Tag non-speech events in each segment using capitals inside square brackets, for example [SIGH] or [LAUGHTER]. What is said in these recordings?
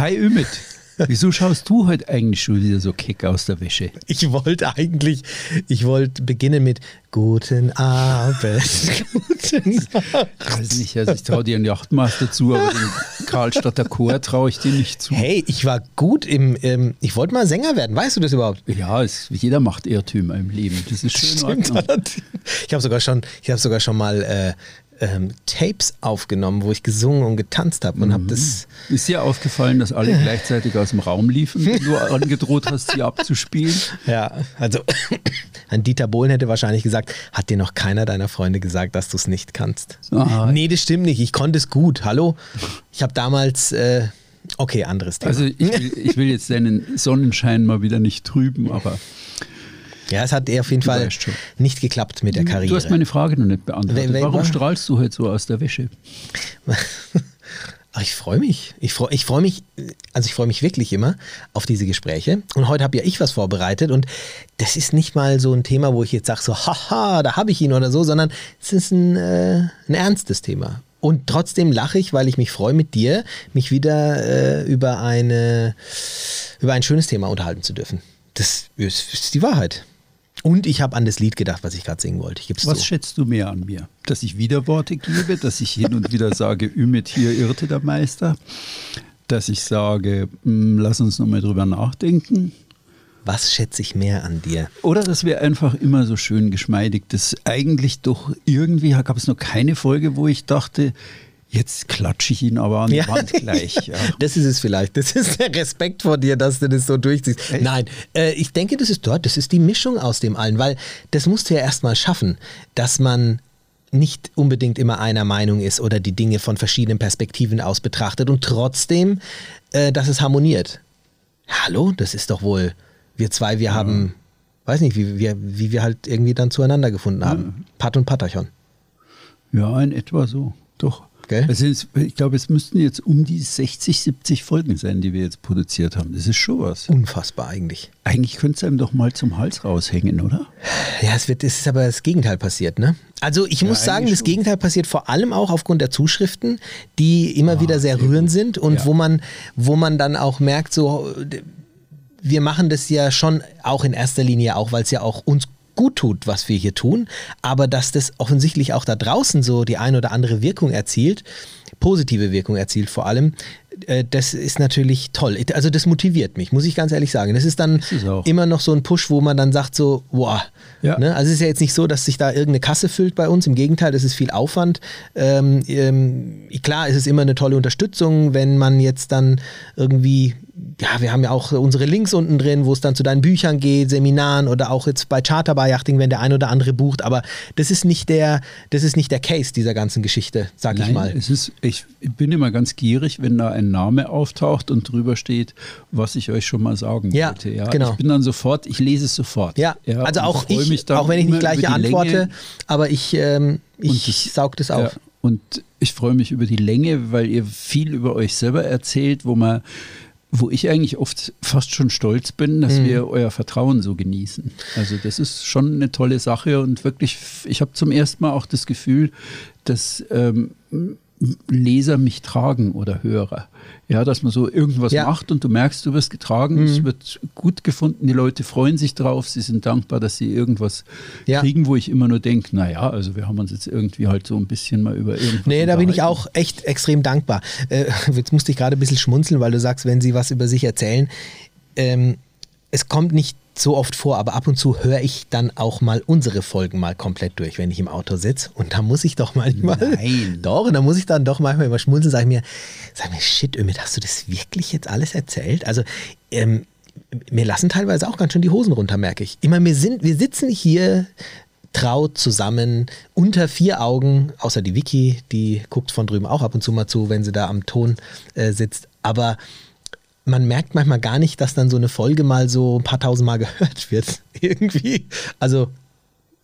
Hi Ümit. Wieso schaust du heute eigentlich schon wieder so keck aus der Wäsche? Ich wollte eigentlich, ich wollte beginnen mit Guten Abend. Guten Abend. Ich weiß nicht, also ich traue dir einen Yachtmaster zu, aber den Karlstadter Chor traue ich dir nicht zu. Hey, ich war gut im, ähm, ich wollte mal Sänger werden. Weißt du das überhaupt? Ja, es, jeder macht Irrtümer im Leben. Das ist schön. Stimmt. Ich habe sogar schon, ich habe sogar schon mal äh, ähm, Tapes aufgenommen, wo ich gesungen und getanzt habe und habe das. Ist dir aufgefallen, dass alle gleichzeitig aus dem Raum liefen, wenn du [LAUGHS] angedroht hast, sie abzuspielen? Ja, also [CLEARS THROAT] an Dieter Bohlen hätte wahrscheinlich gesagt, hat dir noch keiner deiner Freunde gesagt, dass du es nicht kannst? Aha. Nee, das stimmt nicht. Ich konnte es gut. Hallo? Ich habe damals, äh, okay, anderes Thema. Also ich will, ich will jetzt deinen Sonnenschein mal wieder nicht trüben, aber ja, es hat auf jeden Fall weißt schon. nicht geklappt mit der Karriere. du hast meine Frage noch nicht beantwortet. Warum strahlst du heute so aus der Wäsche? [LAUGHS] Ach, ich freue mich. Ich freue ich freu mich, also ich freue mich wirklich immer auf diese Gespräche. Und heute habe ja ich was vorbereitet und das ist nicht mal so ein Thema, wo ich jetzt sage, so, haha, da habe ich ihn oder so, sondern es ist ein, äh, ein ernstes Thema. Und trotzdem lache ich, weil ich mich freue, mit dir mich wieder äh, über, eine, über ein schönes Thema unterhalten zu dürfen. Das ist, ist die Wahrheit. Und ich habe an das Lied gedacht, was ich gerade singen wollte. Was zu. schätzt du mehr an mir? Dass ich Widerworte gebe, dass ich hin und wieder sage, Ümit, hier irrte der Meister, dass ich sage, "Mm, lass uns nochmal drüber nachdenken. Was schätze ich mehr an dir? Oder dass wir einfach immer so schön geschmeidig, das eigentlich doch irgendwie gab es noch keine Folge, wo ich dachte, jetzt klatsche ich ihn aber an die Wand gleich. Ja. [LAUGHS] Das ist es vielleicht. Das ist der Respekt vor dir, dass du das so durchziehst. Nein, äh, ich denke, das ist dort, das ist die Mischung aus dem allen, weil das musst du ja erstmal schaffen, dass man nicht unbedingt immer einer Meinung ist oder die Dinge von verschiedenen Perspektiven aus betrachtet und trotzdem, äh, dass es harmoniert. Hallo, das ist doch wohl, wir zwei, wir haben, weiß nicht, wie wir, wie wir halt irgendwie dann zueinander gefunden haben. Pat und Patachon. ja, in etwa so. Doch. Gell? Also es, ich glaube, es müssten jetzt um die 60, 70 Folgen sein, die wir jetzt produziert haben. Das ist schon was. Unfassbar eigentlich. Eigentlich könnte es einem doch mal zum Hals raushängen, oder? Ja, es, wird, es ist aber das Gegenteil passiert, ne? Also ich muss sagen, das schon. Gegenteil passiert vor allem auch aufgrund der Zuschriften, die immer wieder sehr rührend sind und Ja. wo man, wo man dann auch merkt, so wir machen das ja schon auch in erster Linie auch, weil es ja auch uns gut tut, was wir hier tun, aber dass das offensichtlich auch da draußen so die ein oder andere Wirkung erzielt, positive Wirkung erzielt vor allem, das ist natürlich toll. Also das motiviert mich, muss ich ganz ehrlich sagen. Das ist dann Ist immer noch so ein Push, wo man dann sagt so, wow, Ja. ne? also es ist ja jetzt nicht so, dass sich da irgendeine Kasse füllt bei uns, im Gegenteil, das ist viel Aufwand. Ähm, ähm, klar, es ist immer eine tolle Unterstützung, wenn man jetzt dann irgendwie, ja, wir haben ja auch unsere Links unten drin, wo es dann zu deinen Büchern geht, Seminaren oder auch jetzt bei Charterbar Yachting, wenn der ein oder andere bucht, aber das ist nicht der, das ist nicht der Case dieser ganzen Geschichte, sag ich Nein, mal. Es ist, ich bin immer ganz gierig, wenn da ein Name auftaucht und drüber steht, was ich euch schon mal sagen Ja, wollte. Ja, genau. Ich bin dann sofort, ich lese es sofort. Ja, also und auch ich, auch wenn ich nicht gleich antworte, Länge. aber ich, ähm, ich das- saug das auf. Ja, und ich freue mich über die Länge, weil ihr viel über euch selber erzählt, wo man wo ich eigentlich oft fast schon stolz bin, dass Mhm. wir euer Vertrauen so genießen. Also das ist schon eine tolle Sache und wirklich, ich habe zum ersten Mal auch das Gefühl, dass ähm, Leser mich tragen oder Hörer. Ja, dass man so irgendwas Ja. macht und du merkst, du wirst getragen, es wird gut gefunden, die Leute freuen sich drauf, sie sind dankbar, dass sie irgendwas Ja. kriegen, wo ich immer nur denke, naja, also wir haben uns jetzt irgendwie halt so ein bisschen mal über irgendwas Nee, da bin ich auch echt extrem dankbar. Äh, jetzt musste ich gerade ein bisschen schmunzeln, weil du sagst, wenn sie was über sich erzählen. Ähm, es kommt nicht so oft vor, aber ab und zu höre ich dann auch mal unsere Folgen mal komplett durch, wenn ich im Auto sitze. Und da muss ich doch manchmal. Nein. [LAUGHS] Doch, und da muss ich dann doch manchmal immer schmunzeln, sag ich mir, sag mir, shit, Ömit, hast du das wirklich jetzt alles erzählt? Also, ähm, mir lassen teilweise auch ganz schön die Hosen runter, merke ich. Immer, wir, sind, wir sitzen hier traut zusammen unter vier Augen, außer die Vicky, die guckt von drüben auch ab und zu mal zu, wenn sie da am Ton äh, sitzt. Aber man merkt manchmal gar nicht, dass dann so eine Folge mal so ein paar tausend Mal [LAUGHS] gehört wird. Irgendwie. Also,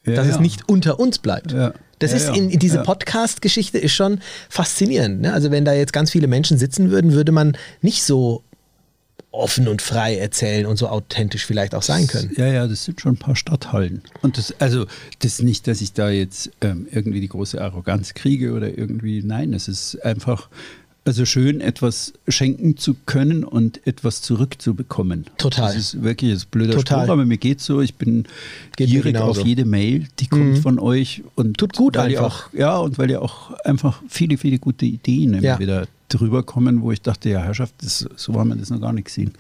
Ja, dass es ja. nicht unter uns bleibt. Ja. Das ist in, in diese. Podcast-Geschichte ist schon faszinierend. Ne? Also wenn da jetzt ganz viele Menschen sitzen würden, würde man nicht so offen und frei erzählen und so authentisch vielleicht auch sein können. Ja, ja, das sind schon ein paar Stadthallen. Und das, also, das ist nicht, dass ich da jetzt ähm, irgendwie die große Arroganz kriege oder irgendwie, nein, es ist einfach, Also schön, etwas schenken zu können und etwas zurückzubekommen. Total. Das ist wirklich ein blöder Total. Spruch, aber mir geht so. Ich bin Geht gierig auf jede Mail, die kommt von euch. Und Tut gut ihr einfach. Auch, ja, und weil ja auch einfach viele, viele gute Ideen immer Ja. wieder drüber kommen, wo ich dachte, ja, Herrschaft, das, so haben wir das noch gar nicht gesehen.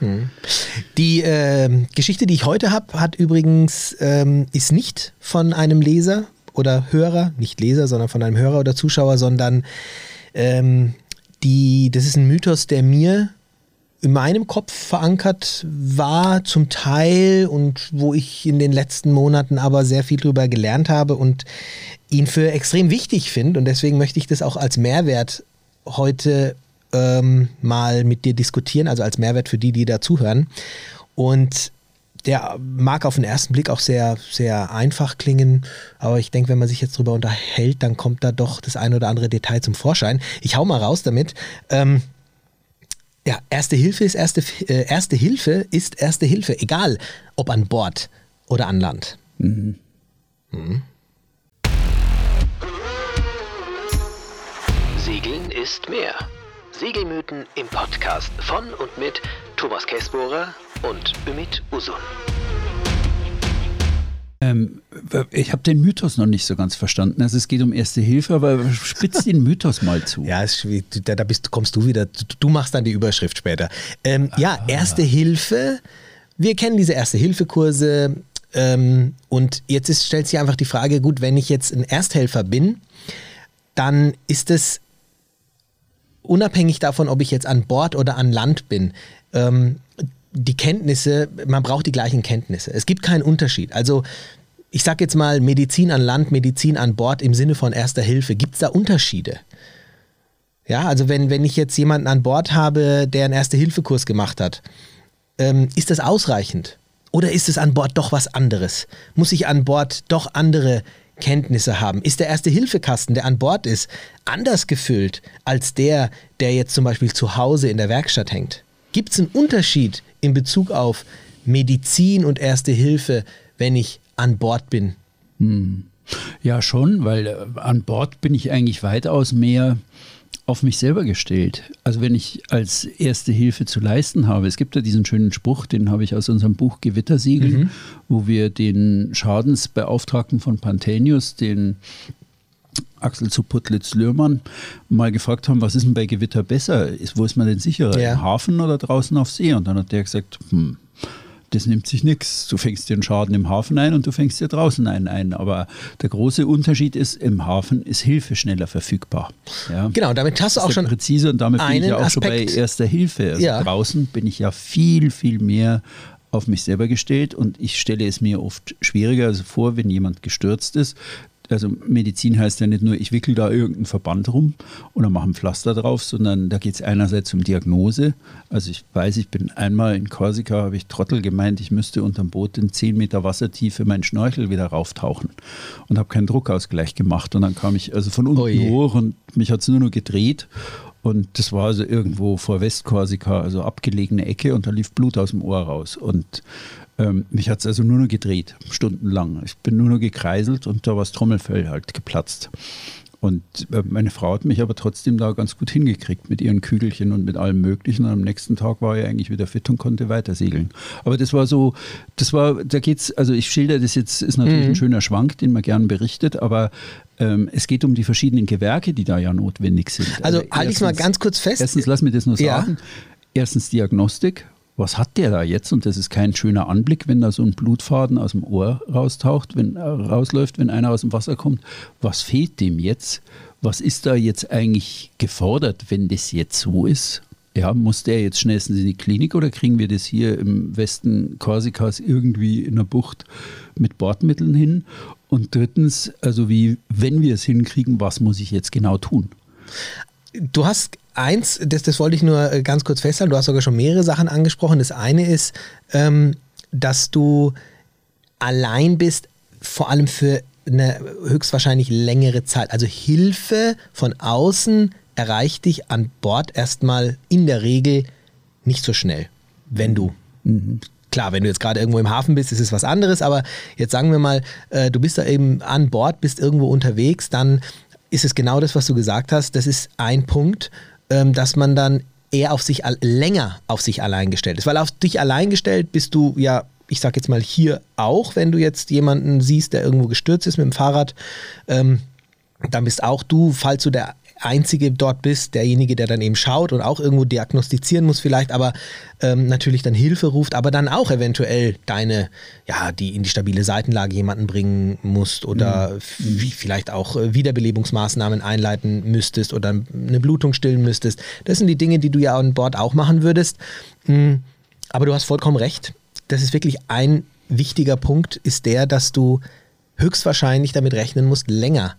Die ähm, Geschichte, die ich heute habe, hat übrigens ähm, ist nicht von einem Leser oder Hörer, nicht Leser, sondern von einem Hörer oder Zuschauer, sondern ähm, die, das ist ein Mythos, der mir in meinem Kopf verankert war zum Teil und wo ich in den letzten Monaten aber sehr viel drüber gelernt habe und ihn für extrem wichtig finde und deswegen möchte ich das auch als Mehrwert heute ähm, mal mit dir diskutieren, also als Mehrwert für die, die da zuhören. Und der mag auf den ersten Blick auch sehr, sehr einfach klingen, aber ich denke, wenn man sich jetzt drüber unterhält, dann kommt da doch das ein oder andere Detail zum Vorschein. Ich hau mal raus damit. Ähm, ja, erste Hilfe ist erste, äh, erste Hilfe ist erste Hilfe, egal ob an Bord oder an Land. Segeln ist mehr. Segelmythen im Podcast von und mit Thomas Kessbohrer und Ümit Usun. Ähm, ich habe den Mythos noch nicht so ganz verstanden. Also es geht um Erste Hilfe, aber spitz den Mythos mal zu. Ja, ist schwierig. da, da bist, kommst du wieder. Du, du machst dann die Überschrift später. Ähm, Ja, Erste Hilfe. Wir kennen diese Erste-Hilfe-Kurse. Ähm, und jetzt ist, stellt sich einfach die Frage: Gut, wenn ich jetzt ein Ersthelfer bin, dann ist es unabhängig davon, ob ich jetzt an Bord oder an Land bin. Ähm, die Kenntnisse, man braucht die gleichen Kenntnisse. Es gibt keinen Unterschied. Also ich sage jetzt mal Medizin an Land, Medizin an Bord im Sinne von Erster Hilfe. Gibt es da Unterschiede? Ja, also wenn, wenn ich jetzt jemanden an Bord habe, der einen Erste-Hilfe-Kurs gemacht hat, ähm, ist das ausreichend? Oder ist es an Bord doch was anderes? Muss ich an Bord doch andere Kenntnisse haben? Ist der Erste-Hilfe-Kasten, der an Bord ist, anders gefüllt als der, der jetzt zum Beispiel zu Hause in der Werkstatt hängt? Gibt es einen Unterschied in Bezug auf Medizin und Erste Hilfe, wenn ich an Bord bin? Ja, schon, weil äh, an Bord bin ich eigentlich weitaus mehr auf mich selber gestellt. Also wenn ich als erste Hilfe zu leisten habe, es gibt ja diesen schönen Spruch, den habe ich aus unserem Buch Gewittersegeln, wo wir den Schadensbeauftragten von Pantenius, den Axel zu Putlitz-Lührmann mal gefragt haben, was ist denn bei Gewitter besser? Wo ist man denn sicherer? Ja. Im Hafen oder draußen auf See? Und dann hat der gesagt, hm, das nimmt sich nichts. Du fängst dir einen Schaden im Hafen ein und du fängst dir draußen einen ein. Aber der große Unterschied ist, im Hafen ist Hilfe schneller verfügbar. Ja. Genau, damit hast du auch schon präzise und damit bin ich ja auch schon bei Aspekt. erster Hilfe. Also Ja. Draußen bin ich ja viel, viel mehr auf mich selber gestellt und ich stelle es mir oft schwieriger also vor, wenn jemand gestürzt ist. Also Medizin heißt ja nicht nur, ich wickel da irgendeinen Verband rum oder mache ein Pflaster drauf, sondern da geht es einerseits um Diagnose. Also ich weiß, ich bin einmal in Korsika, habe ich Trottel gemeint, ich müsste unterm Boot in 10 Meter Wassertiefe meinen Schnorchel wieder rauftauchen und habe keinen Druckausgleich gemacht. Und dann kam ich also von unten Oh je. hoch und mich hat es nur noch gedreht. Und das war also irgendwo vor Westkorsika, also abgelegene Ecke und da lief Blut aus dem Ohr raus. Und ähm, mich hat es also nur noch gedreht, stundenlang. Ich bin nur noch gekreiselt und da war das Trommelfell halt geplatzt. Und äh, meine Frau hat mich aber trotzdem da ganz gut hingekriegt mit ihren Kügelchen und mit allem Möglichen. Und am nächsten Tag war ich eigentlich wieder fit und konnte weiter segeln. Aber das war so, das war, da geht's, also ich schilder das jetzt, ist natürlich Mhm. ein schöner Schwank, den man gern berichtet, aber ähm, es geht um die verschiedenen Gewerke, die da ja notwendig sind. Also halte ich mal ganz kurz fest. Erstens, lass mir das nur Ja. sagen. Erstens Diagnostik. Was hat der da jetzt? Und das ist kein schöner Anblick, wenn da so ein Blutfaden aus dem Ohr raustaucht, wenn äh, rausläuft, wenn einer aus dem Wasser kommt. Was fehlt dem jetzt? Was ist da jetzt eigentlich gefordert, wenn das jetzt so ist? Ja, muss der jetzt schnellstens in die Klinik oder kriegen wir das hier im Westen Korsikas irgendwie in der Bucht mit Bordmitteln hin? Und drittens, also wie, wenn wir es hinkriegen, was muss ich jetzt genau tun? Du hast eins, das, das wollte ich nur äh, ganz kurz festhalten, du hast sogar schon mehrere Sachen angesprochen. Das eine ist, ähm, dass du allein bist, vor allem für eine höchstwahrscheinlich längere Zeit. Also Hilfe von außen erreicht dich an Bord erstmal in der Regel nicht so schnell, wenn du Klar, wenn du jetzt gerade irgendwo im Hafen bist, ist es was anderes, aber jetzt sagen wir mal, äh, du bist da eben an Bord, bist irgendwo unterwegs, dann ist es genau das, was du gesagt hast. Das ist ein Punkt. ähm, dass man dann eher auf sich länger auf sich allein gestellt ist. Weil auf dich allein gestellt bist du ja, ich sag jetzt mal hier auch, wenn du jetzt jemanden siehst, der irgendwo gestürzt ist mit dem Fahrrad, ähm, dann bist auch du, falls du der Einzige dort bist, derjenige, der dann eben schaut und auch irgendwo diagnostizieren muss vielleicht, aber ähm, natürlich dann Hilfe ruft, aber dann auch eventuell deine, ja, die in die stabile Seitenlage jemanden bringen musst oder wie vielleicht auch äh, Wiederbelebungsmaßnahmen einleiten müsstest oder eine Blutung stillen müsstest. Das sind die Dinge, die du ja an Bord auch machen würdest. Mm, Aber du hast vollkommen recht. Das ist wirklich ein wichtiger Punkt, ist der, dass du höchstwahrscheinlich damit rechnen musst, länger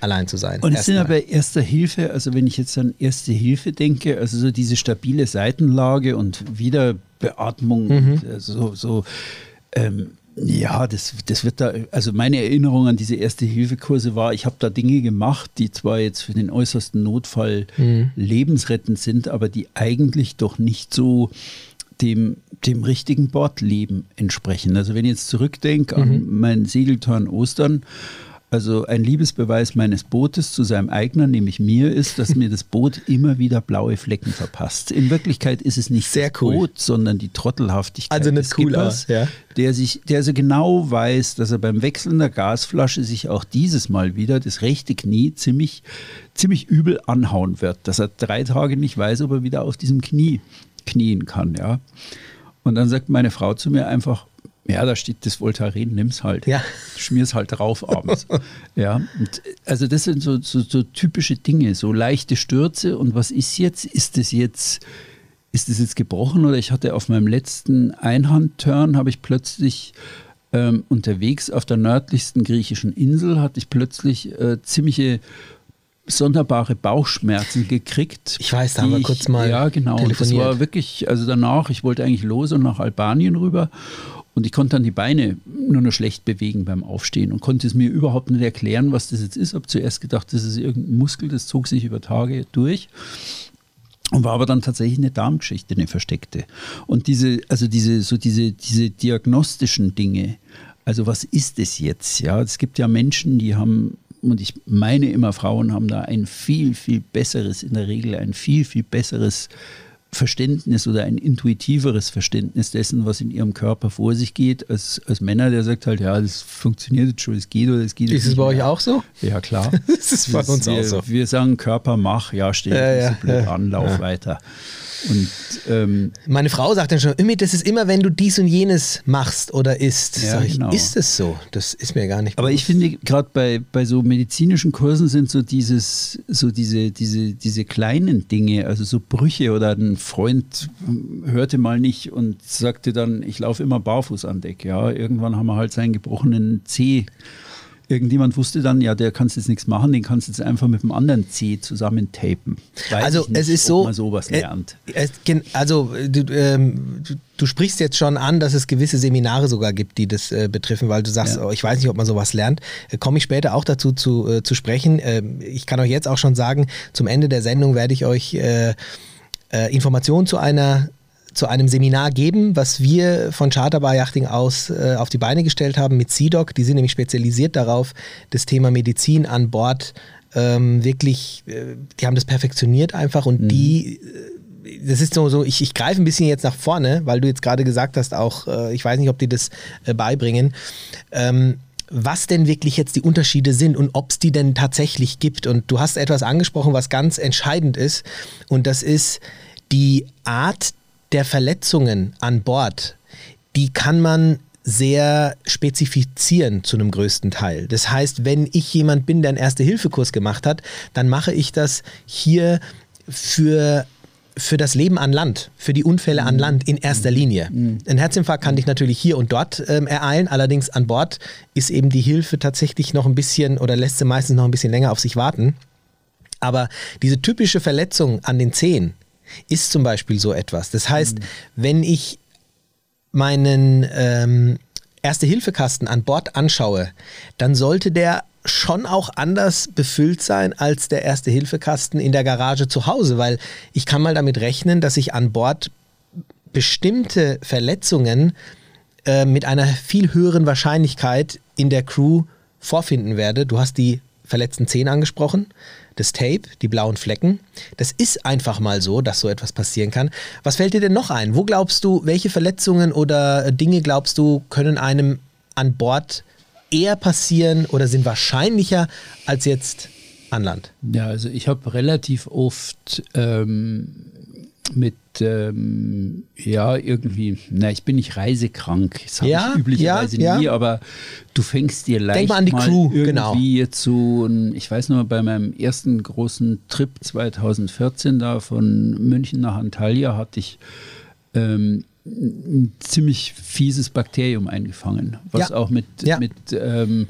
allein zu sein. Und es sind aber Erster Hilfe, also wenn ich jetzt an Erste Hilfe denke, also so diese stabile Seitenlage und Wiederbeatmung, und, äh, so, so ähm, ja, das, das wird da, also meine Erinnerung an diese Erste-Hilfe-Kurse war, ich habe da Dinge gemacht, die zwar jetzt für den äußersten Notfall lebensrettend sind, aber die eigentlich doch nicht so dem, dem richtigen Bordleben entsprechen. Also wenn ich jetzt zurückdenke an meinen Segelturn Ostern, also ein Liebesbeweis meines Bootes zu seinem Eigner, nämlich mir, ist, dass mir das Boot [LAUGHS] immer wieder blaue Flecken verpasst. In Wirklichkeit ist es nicht Sehr das cool. Boot, sondern die Trottelhaftigkeit Also nicht des Skippers, ja. der sich, der so genau weiß, dass er beim Wechseln der Gasflasche sich auch dieses Mal wieder das rechte Knie ziemlich, ziemlich übel anhauen wird, dass er drei Tage nicht weiß, ob er wieder auf diesem Knie knien kann, ja. Und dann sagt meine Frau zu mir einfach, ja, da steht das Voltaren, nimm's halt. Ja. Schmier's halt drauf abends. [LAUGHS] ja, und also das sind so, so, so typische Dinge, so leichte Stürze. Und was ist jetzt? Ist das jetzt, ist das jetzt gebrochen? Oder ich hatte auf meinem letzten Einhandturn, habe ich plötzlich ähm, unterwegs auf der nördlichsten griechischen Insel, hatte ich plötzlich äh, ziemliche sonderbare Bauchschmerzen gekriegt. Ich weiß, da haben wir kurz mal Ja, genau. Und das war wirklich, also danach, ich wollte eigentlich los und nach Albanien rüber und ich konnte dann die Beine nur noch schlecht bewegen beim Aufstehen und konnte es mir überhaupt nicht erklären, was das jetzt ist. Habe zuerst gedacht, das ist irgendein Muskel, das zog sich über Tage durch. Und war aber dann tatsächlich eine Darmgeschichte, eine versteckte. Und diese, also diese, so diese, diese diagnostischen Dinge, also was ist es jetzt? Ja, es gibt ja Menschen, die haben, und ich meine immer, Frauen haben da ein viel, viel besseres, in der Regel ein viel, viel besseres Verständnis oder ein intuitiveres Verständnis dessen, was in ihrem Körper vor sich geht, als, als Männer, der sagt halt, ja, das funktioniert jetzt schon, es geht oder es geht Ist es bei euch auch so? Ja, klar. [LAUGHS] Das ist bei uns wir, auch so. Wir sagen Körper, mach, ja, steh Ja, nicht ja, so blöd ja. an, lauf Ja. weiter. Und ähm, Meine Frau sagt dann schon, das ist immer, wenn du dies und jenes machst oder isst. Ja, ich, genau. Ist es so? Das ist mir gar nicht aber ich bewusst. finde, gerade bei, bei so medizinischen Kursen sind so dieses, so diese, diese, diese kleinen Dinge, also so Brüche oder ein Freund hörte mal nicht und sagte dann, ich laufe immer barfuß an Deck. Ja, irgendwann haben wir halt seinen gebrochenen Zeh. Irgendjemand wusste dann, ja, der kannst jetzt nichts machen, den kannst du jetzt einfach mit dem anderen Zeh zusammen tapen. Weiß Also ich nicht, es ist ob so, man sowas äh, lernt. Es, gen- also du, ähm, du, du sprichst jetzt schon an, dass es gewisse Seminare sogar gibt, die das äh, betreffen, weil du sagst, Ja. oh, ich weiß nicht, ob man sowas lernt. Äh, Komme ich später auch dazu zu, äh, zu sprechen. Ähm, ich kann euch jetzt auch schon sagen, zum Ende der Sendung werde ich euch äh, äh, Informationen zu einer zu einem Seminar geben, was wir von Charterbar Yachting aus äh, auf die Beine gestellt haben mit CDOC. Die sind nämlich spezialisiert darauf, das Thema Medizin an Bord ähm, wirklich, äh, die haben das perfektioniert einfach und die äh, das ist so, so ich, ich greife ein bisschen jetzt nach vorne, weil du jetzt gerade gesagt hast, auch, äh, ich weiß nicht, ob die das äh, beibringen. Ähm, was denn wirklich jetzt die Unterschiede sind und ob es die denn tatsächlich gibt. Und du hast etwas angesprochen, was ganz entscheidend ist. Und das ist die Art der Verletzungen an Bord. Die kann man sehr spezifizieren zu einem größten Teil. Das heißt, wenn ich jemand bin, der einen Erste-Hilfe-Kurs gemacht hat, dann mache ich das hier für für das Leben an Land, für die Unfälle an Land in erster Linie. Ein Herzinfarkt kann dich natürlich hier und dort ähm, ereilen, allerdings an Bord ist eben die Hilfe tatsächlich noch ein bisschen oder lässt sie meistens noch ein bisschen länger auf sich warten. Aber diese typische Verletzung an den Zehen ist zum Beispiel so etwas. Das heißt, wenn ich meinen ähm, Erste-Hilfe-Kasten an Bord anschaue, dann sollte der schon auch anders befüllt sein als der Erste-Hilfe-Kasten in der Garage zu Hause, weil ich kann mal damit rechnen, dass ich an Bord bestimmte Verletzungen äh, mit einer viel höheren Wahrscheinlichkeit in der Crew vorfinden werde. Du hast die verletzten Zehen angesprochen. Das Tape, die blauen Flecken. Das ist einfach mal so, dass so etwas passieren kann. Was fällt dir denn noch ein? Wo glaubst du, welche Verletzungen oder Dinge glaubst du, können einem an Bord eher passieren oder sind wahrscheinlicher als jetzt an Land? Ja, also ich habe relativ oft ähm, mit, ähm, ja, irgendwie, na, ich bin nicht reisekrank, das habe Ja, ich üblicherweise ja, nie, ja. aber du fängst dir leicht mal an die Crew, irgendwie genau. jetzt so, ich weiß noch, bei meinem ersten großen Trip 2014 da von München nach Antalya hatte ich ähm, ein ziemlich fieses Bakterium eingefangen, was auch mit, mit ähm,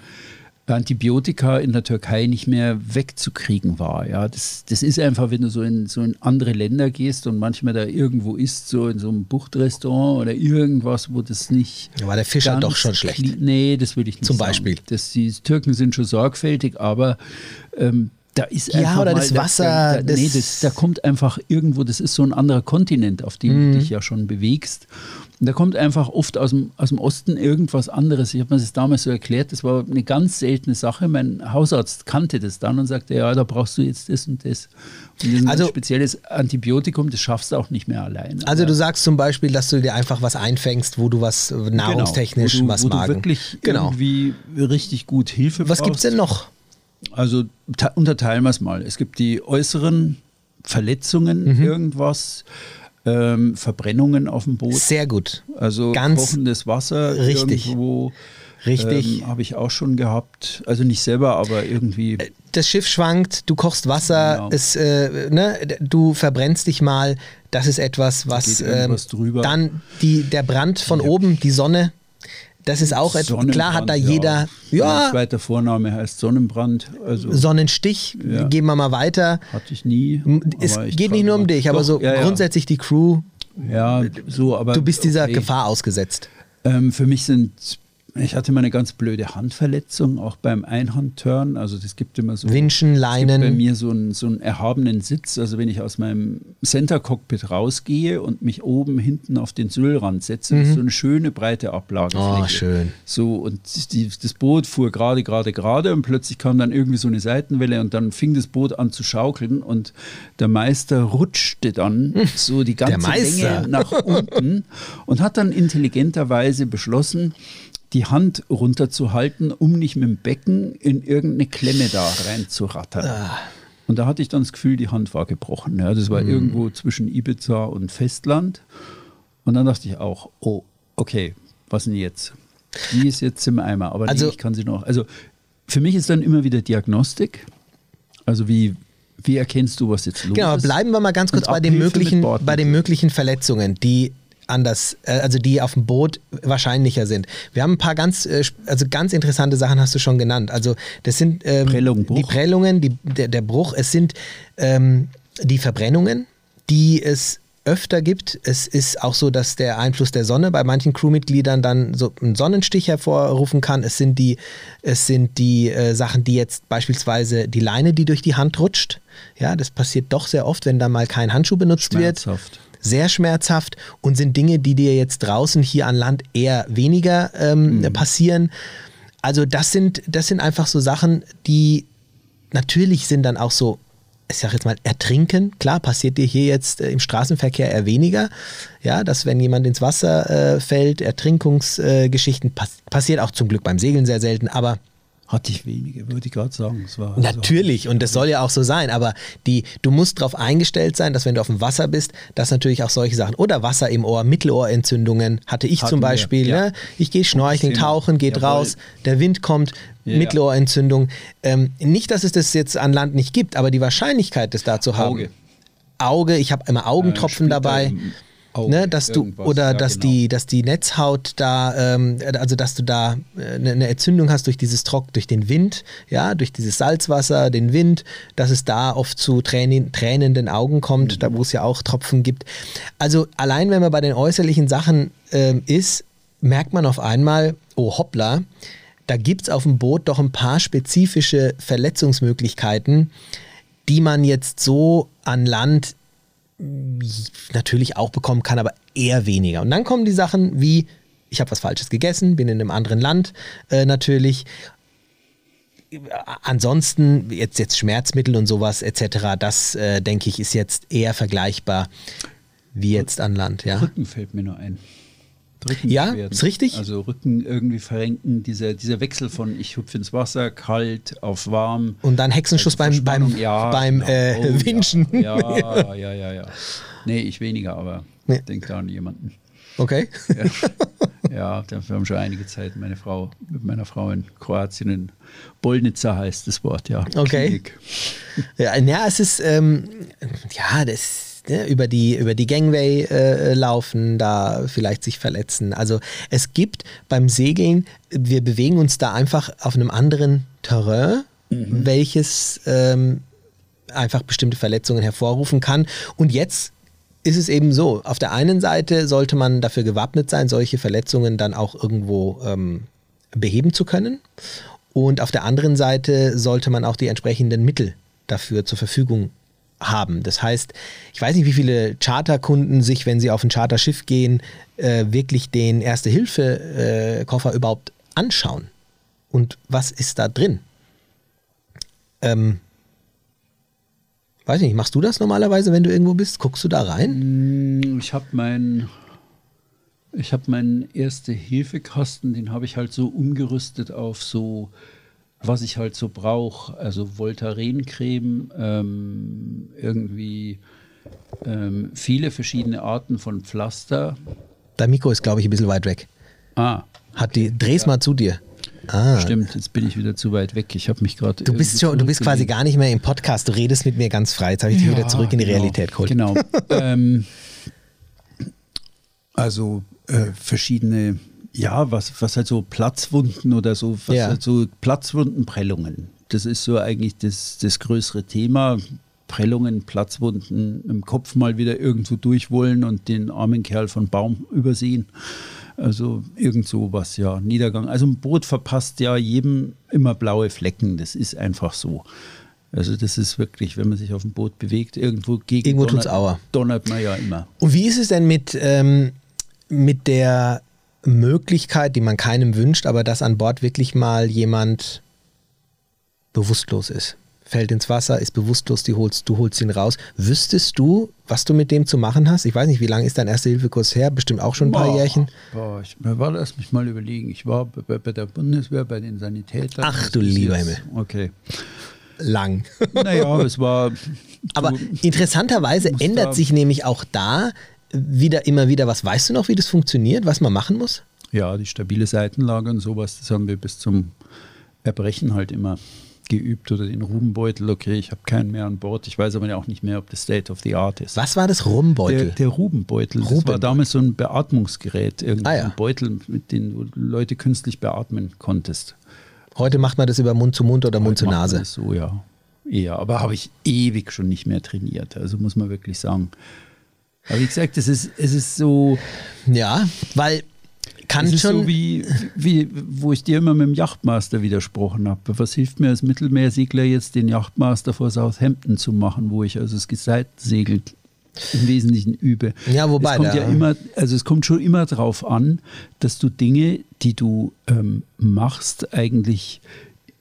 Antibiotika in der Türkei nicht mehr wegzukriegen war. Ja, das, das ist einfach, wenn du so in, so in andere Länder gehst und manchmal da irgendwo isst, so in so einem Buchtrestaurant oder irgendwas, wo das nicht. Da war der Fischer doch schon schlecht. Nee, das will ich nicht Zum sagen. Beispiel. Das, die Türken sind schon sorgfältig, aber ähm, da ist Ja, einfach oder mal, das da- Wasser, Da, da, nee, das- das, da kommt einfach irgendwo, das ist so ein anderer Kontinent, auf dem Mhm. du dich ja schon bewegst. Da kommt einfach oft aus dem, aus dem Osten irgendwas anderes. Ich habe mir das damals so erklärt, das war eine ganz seltene Sache. Mein Hausarzt kannte das dann und sagte, ja, da brauchst du jetzt das und das. Und das ist Also- ein spezielles Antibiotikum, das schaffst du auch nicht mehr allein. Also du sagst zum Beispiel, dass du dir einfach was einfängst, wo du was äh, nahrungstechnisch, genau, wo du, was wo du wirklich genau. irgendwie richtig gut Hilfe Was brauchst. gibt's denn noch? Also te- unterteilen wir es mal. Es gibt die äußeren Verletzungen, Mhm. irgendwas, ähm, Verbrennungen auf dem Boot. Sehr gut. Also Ganz kochendes Wasser richtig. irgendwo. Richtig. Ähm, Habe ich auch schon gehabt. Also nicht selber, aber irgendwie. das Schiff schwankt, du kochst Wasser, Genau. es, äh, ne, du verbrennst dich mal. Das ist etwas, was ähm, drüber. dann die, der Brand von oben, die Sonne. Das ist auch etwas. Klar hat da jeder, Mein ja, zweiter Vorname heißt Sonnenbrand. Also Sonnenstich. Ja. Gehen wir mal weiter. hatte ich nie. Es ich geht nicht nur um dich, aber Doch, so ja, ja. grundsätzlich die Crew. Ja, so, aber. Du bist dieser okay. Gefahr ausgesetzt. Ähm, für mich sind, ich hatte mal eine ganz blöde Handverletzung, auch beim Einhandturn. Also das gibt immer so. Winschen, Es Leinen. bei mir so einen, so einen erhabenen Sitz. Also wenn ich aus meinem Center-Cockpit rausgehe und mich oben hinten auf den Sylrand setze, ist so eine schöne breite Ablagefläche. Mhm. Oh, schön. So und die, das Boot fuhr gerade, gerade, gerade und plötzlich kam dann irgendwie so eine Seitenwelle und dann fing das Boot an zu schaukeln und der Meister rutschte dann [LAUGHS] so die ganze. Länge nach unten [LAUGHS] und hat dann intelligenterweise beschlossen, die Hand runterzuhalten, um nicht mit dem Becken in irgendeine Klemme da reinzurattern. Ah. Und da hatte ich dann das Gefühl, die Hand war gebrochen. Ja, das Mhm. war irgendwo zwischen Ibiza und Festland. Und dann dachte ich auch, oh, okay, was denn jetzt? Die ist jetzt im Eimer, aber Also- nee, ich kann sie noch. Also für mich ist dann immer wieder Diagnostik. Also wie, wie erkennst du, was jetzt los Genau, ist? bleiben wir mal ganz kurz bei den, möglichen, bei den möglichen Verletzungen, die anders, äh, also die auf dem Boot wahrscheinlicher sind. Wir haben ein paar ganz, äh, also ganz interessante Sachen hast du schon genannt. Also das sind ähm, Prellung, die Prellungen, die, der, der Bruch. Es sind ähm, die Verbrennungen, die es öfter gibt. Es ist auch so, dass der Einfluss der Sonne bei manchen Crewmitgliedern dann so einen Sonnenstich hervorrufen kann. Es sind die, es sind die äh, Sachen, die jetzt beispielsweise die Leine, die durch die Hand rutscht. Ja, das passiert doch sehr oft, wenn da mal kein Handschuh benutzt wird. Sehr schmerzhaft und sind Dinge, die dir jetzt draußen hier an Land eher weniger ähm, passieren. Also das sind, das sind einfach so Sachen, die natürlich sind dann auch so, ich sag jetzt mal, ertrinken. Klar, passiert dir hier jetzt äh, im Straßenverkehr eher weniger. Ja, dass wenn jemand ins Wasser äh, fällt, Ertrinkungsgeschichten äh, pass passiert auch zum Glück beim Segeln sehr selten, aber Hatte ich wenige, würde ich gerade sagen. Natürlich, und das soll ja auch so sein, aber die, du musst darauf eingestellt sein, dass wenn du auf dem Wasser bist, dass natürlich auch solche Sachen oder Wasser im Ohr, Mittelohrentzündungen hatte ich Hatten zum Beispiel. ja. Ne? Ich gehe schnorcheln, tauchen, geht Jawohl. raus, der Wind kommt, Ja. Mittelohrentzündung. Ähm, nicht, dass es das jetzt an Land nicht gibt, aber die Wahrscheinlichkeit, das da zu haben. Auge. Auge, ich habe immer Augentropfen Splitter dabei. im Auge, Ne, dass du oder ja, dass genau. die dass die Netzhaut da ähm, also dass du da äh, eine, eine Entzündung hast durch dieses Trock durch den Wind ja durch dieses Salzwasser den Wind dass es da oft zu Tränen, tränenden Augen kommt Mhm. da wo es ja auch Tropfen gibt also allein wenn man bei den äußerlichen Sachen ähm, ist merkt man auf einmal oh hoppla da gibt es auf dem Boot doch ein paar spezifische Verletzungsmöglichkeiten die man jetzt so an Land natürlich auch bekommen kann, aber eher weniger. Und dann kommen die Sachen wie, ich habe was Falsches gegessen, bin in einem anderen Land äh, natürlich. ansonsten jetzt, jetzt Schmerzmittel und sowas etc., das äh, denke ich ist jetzt eher vergleichbar wie jetzt an Land. Ja, Rücken fällt mir nur ein. Ja, ist richtig. Also Rücken irgendwie verrenken, dieser, dieser Wechsel von ich hüpfe ins Wasser, kalt auf warm. und dann Hexenschuss beim, beim, Verspannung, ja, beim genau. äh, Oh, Winschen. Ja, ja, [LAUGHS] ja, ja, ja. Nee, ich weniger, aber Nee. ich denke da an jemanden. Okay. Ja, [LAUGHS] ja, da- wir haben schon einige Zeit meine Frau, mit meiner Frau in Kroatien, in Bolnica heißt das Wort, ja. Okay. Klinik. Ja, ja, es ist, ähm, ja, das ne, über die, über die Gangway äh, laufen, da vielleicht sich verletzen. Also es gibt beim Segeln, wir bewegen uns da einfach auf einem anderen Terrain, welches ähm, einfach bestimmte Verletzungen hervorrufen kann. Und jetzt ist es eben so, auf der einen Seite sollte man dafür gewappnet sein, solche Verletzungen dann auch irgendwo ähm, beheben zu können. Und auf der anderen Seite sollte man auch die entsprechenden Mittel dafür zur Verfügung haben. Das heißt, ich weiß nicht, wie viele Charterkunden sich, wenn sie auf ein Charterschiff gehen, äh, wirklich den Erste-Hilfe-Koffer überhaupt anschauen. Und was ist da drin? Ähm, weiß nicht, machst du das normalerweise, wenn du irgendwo bist? Guckst du da rein? Mm, Ich habe meinen ich habe meinen erste Hilfekasten, den habe ich halt so umgerüstet auf so was ich halt so brauche, also Voltaren-Creme, ähm, irgendwie ähm, viele verschiedene Arten von Pflaster. Dein Mikro ist, glaube ich, ein bisschen weit weg. Ah, Hat die, dreh's mal zu dir. Ah, stimmt, jetzt bin ich wieder zu weit weg. Ich habe mich gerade. Du bist, schon, du bist quasi gar nicht mehr im Podcast, du redest mit mir ganz frei. Jetzt habe ich dich wieder zurück in die Realität geholt. Genau. [LAUGHS] ähm, also äh, verschiedene, ja, was, was halt so Platzwunden oder so, was Ja. halt so Platzwundenprellungen. Das ist so eigentlich das, das größere Thema. Prellungen, Platzwunden im Kopf mal wieder irgendwo durch wollen und den armen Kerl von Baum übersehen. Also irgend sowas, ja. Niedergang. Also ein Boot verpasst ja jedem immer blaue Flecken. Das ist einfach so. Also das ist wirklich, wenn man sich auf dem Boot bewegt, irgendwo gegen Irgendwo tut's donnert- Aua. donnert man ja immer. Und wie ist es denn mit, ähm, mit der Möglichkeit, die man keinem wünscht, aber dass an Bord wirklich mal jemand bewusstlos ist? Fällt ins Wasser, ist bewusstlos, die holst, du holst ihn raus. Wüsstest du, was du mit dem zu machen hast? Ich weiß nicht, wie lange ist dein Erste-Hilfe-Kurs her? Bestimmt auch schon ein paar Boah, Jährchen. Boah, ich, war, lass mich mal überlegen. Ich war bei, bei der Bundeswehr, bei den Sanitätern. Ach, du lieber Himmel. Okay. Lang. Naja, es war. [LAUGHS] Aber interessanterweise ändert sich nämlich auch da wieder immer wieder was. Weißt du noch, wie das funktioniert, was man machen muss? ja, die stabile Seitenlage und sowas, das haben wir bis zum Erbrechen halt immer geübt. Oder den Rubenbeutel, okay, ich habe keinen mehr an Bord. Ich weiß aber ja auch nicht mehr, ob das State of the Art ist. Was war das Rumbeutel? Der, der Rubenbeutel. Das war Rubenbeutel. damals so ein Beatmungsgerät. Irgendwie Ah, ja. Ein Beutel, mit dem du Leute künstlich beatmen konntest. Heute macht man das über Mund zu Mund oder Mund zu Heute man Nase. So, ja. Eher. Aber habe ich ewig schon nicht mehr trainiert. Also muss man wirklich sagen. Aber wie gesagt, es ist, es ist so, Ja, weil kann es ist schon. so wie, wie, wo ich dir immer mit dem Yachtmaster widersprochen habe. Was hilft mir als Mittelmeersegler jetzt, den Yachtmaster vor Southampton zu machen, wo ich also das Geseitensegel im Wesentlichen übe. Ja, wobei es kommt ja immer, also es kommt schon immer darauf an, dass du Dinge, die du ähm, machst, eigentlich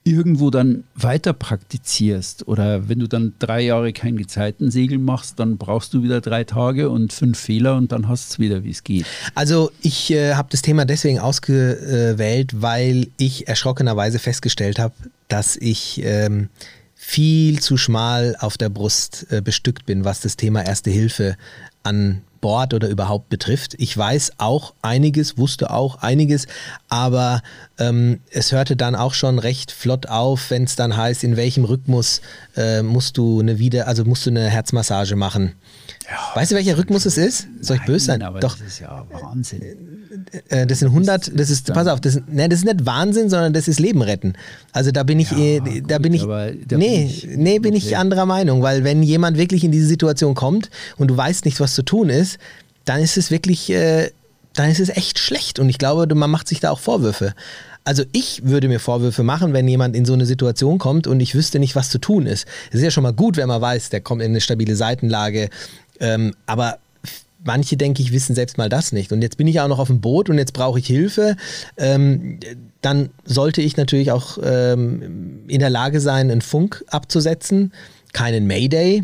irgendwo dann weiter praktizierst. Oder wenn du dann drei Jahre kein Gezeitensegel machst, dann brauchst du wieder drei Tage und fünf Fehler und dann hast du es wieder, wie es geht. Also ich äh, habe das Thema deswegen ausgewählt, weil ich erschrockenerweise festgestellt habe, dass ich ähm, viel zu schmal auf der Brust äh, bestückt bin, was das Thema Erste Hilfe an Bord oder überhaupt betrifft. Ich weiß auch einiges, wusste auch einiges, aber ähm, es hörte dann auch schon recht flott auf, wenn es dann heißt, in welchem Rhythmus äh, musst du eine wieder, also musst du eine Herzmassage machen. Weißt du, welcher Rhythmus es ist? Soll ich böse sein? Nein, Doch. das ist ja Wahnsinn. Äh, das sind 100, das ist, pass auf, das, ist- ne, das ist nicht Wahnsinn, sondern das ist Leben retten. Also da bin ich, Ja, eh, da gut, bin ich, da nee, bin ich- nee, bin ich okay. anderer Meinung, weil wenn jemand wirklich in diese Situation kommt und du weißt nicht, was zu tun ist, dann ist es wirklich, äh, dann ist es echt schlecht und ich glaube, man macht sich da auch Vorwürfe. Also ich würde mir Vorwürfe machen, wenn jemand in so eine Situation kommt und ich wüsste nicht, was zu tun ist. Es ist ja schon mal gut, wenn man weiß, der kommt in eine stabile Seitenlage, ähm, aber manche, denke ich, wissen selbst mal das nicht. Und jetzt bin ich auch noch auf dem Boot und jetzt brauche ich Hilfe. Ähm, dann sollte ich natürlich auch ähm, in der Lage sein, einen Funk abzusetzen. Keinen Mayday,